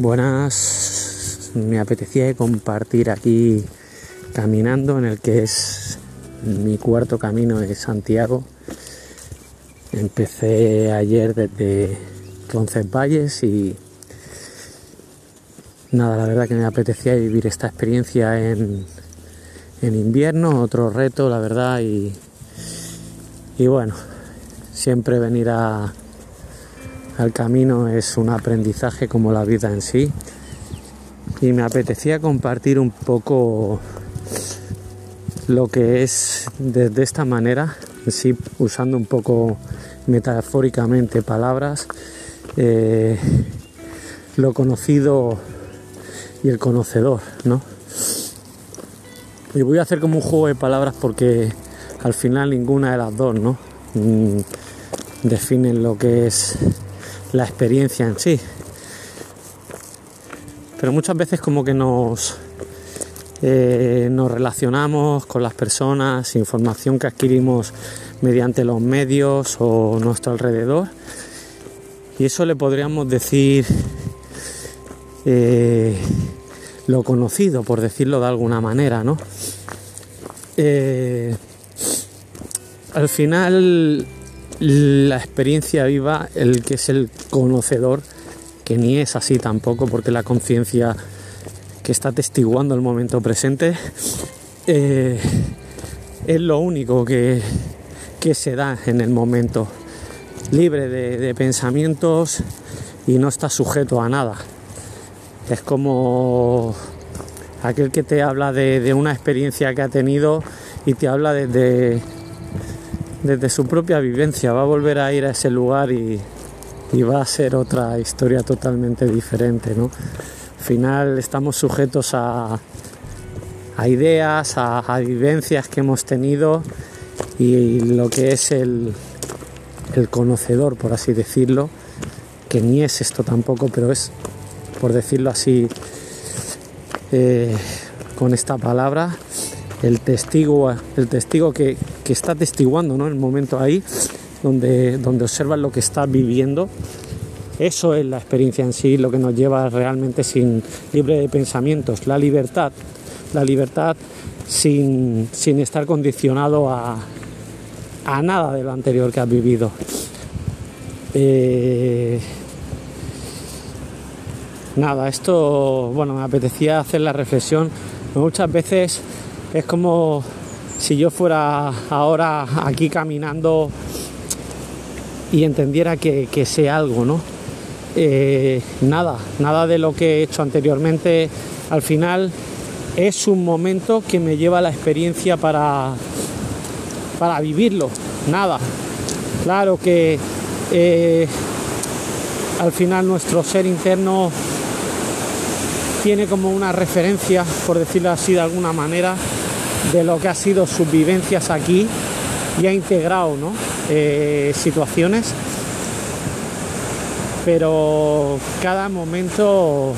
Buenas, me apetecía compartir aquí caminando en el que es mi cuarto camino de Santiago. Empecé ayer desde Roncesvalles y nada, la verdad que me apetecía vivir esta experiencia en, en invierno, otro reto, la verdad, y, y bueno, siempre venir a, al camino es un aprendizaje como la vida en sí. Y me apetecía compartir un poco lo que es de, esta manera, sí, usando un poco metafóricamente palabras, eh, lo conocido y el conocedor, ¿no? Y voy a hacer como un juego de palabras porque al final ninguna de las dos, ¿no? Mm, definen lo que es la experiencia en sí. Pero muchas veces como que nos, eh, nos relacionamos con las personas, información que adquirimos mediante los medios o nuestro alrededor. Y eso le podríamos decir eh, lo conocido, por decirlo de alguna manera, ¿no? Eh, al final la experiencia viva, el que es el conocedor, que ni es así tampoco, porque la conciencia que está testiguando el momento presente eh, es lo único que, se da en el momento, libre de, pensamientos y no está sujeto a nada. Es como aquel que te habla de, de una experiencia que ha tenido y te habla desde desde su propia vivencia, va a volver a ir a ese lugar y, va a ser otra historia totalmente diferente, ¿no? Al final estamos sujetos a, a ideas, a, vivencias que hemos tenido y lo que es el, conocedor, por así decirlo, que ni es esto tampoco, pero es, por decirlo así, eh, con esta palabra, el testigo, el testigo que, está testiguando ¿no? el momento ahí, donde, donde observas lo que está viviendo. Eso es la experiencia en sí, lo que nos lleva realmente sin libre de pensamientos, la libertad, la libertad sin, estar condicionado a, a, nada de lo anterior que has vivido. Eh, nada, esto, bueno, me apetecía hacer la reflexión. Muchas veces es como si yo fuera ahora aquí caminando y entendiera que, sé algo, ¿no? Eh, nada, nada de lo que he hecho anteriormente. Al final es un momento que me lleva la experiencia para, para vivirlo, nada. Claro que eh, al final nuestro ser interno tiene como una referencia, por decirlo así de alguna manera, de lo que ha sido sus vivencias aquí y ha integrado eh, situaciones, pero cada momento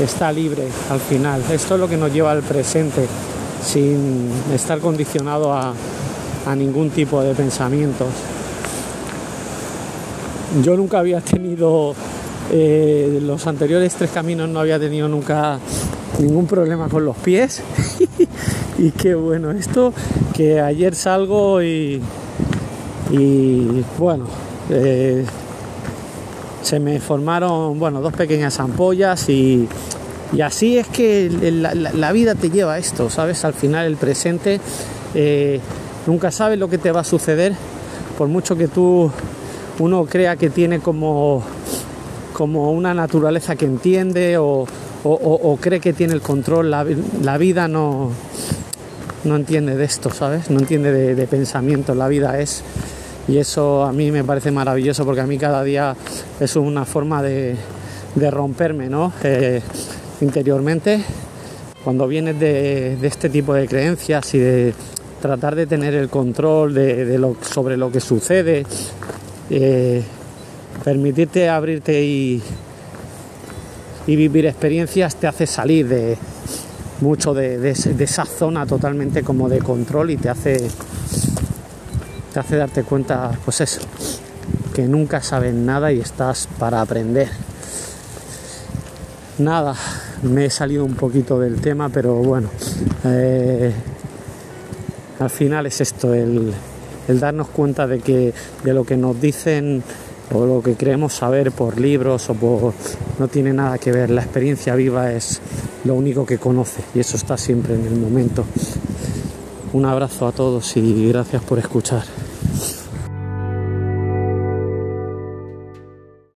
está libre al final. Esto es lo que nos lleva al presente, sin estar condicionado a, ningún tipo de pensamientos. Yo nunca había tenido, eh, los anteriores tres caminos no había tenido nunca ningún problema con los pies y qué bueno esto que ayer salgo y, y bueno eh, se me formaron bueno dos pequeñas ampollas y, y así es que la, vida te lleva esto sabes al final el presente eh, nunca sabes lo que te va a suceder. Por mucho que tú uno crea que tiene como como una naturaleza que entiende o, cree que tiene el control la, la vida no no entiende de esto, ¿sabes? No entiende de, pensamiento, la vida es. Y eso a mí me parece maravilloso porque a mí cada día es una forma de, romperme, ¿no? Eh, interiormente, cuando vienes de, este tipo de creencias y de tratar de tener el control de, lo, sobre lo que sucede, eh, permitirte abrirte y, y vivir experiencias te hace salir de, mucho de, esa zona totalmente como de control y te hace te hace darte cuenta pues eso que nunca sabes nada y estás para aprender. Nada, me he salido un poquito del tema, pero bueno, eh, al final es esto, el, el darnos cuenta de que de lo que nos dicen o lo que creemos saber por libros o por no tiene nada que ver. La experiencia viva es lo único que conoce y eso está siempre en el momento. Un abrazo a todos y gracias por escuchar.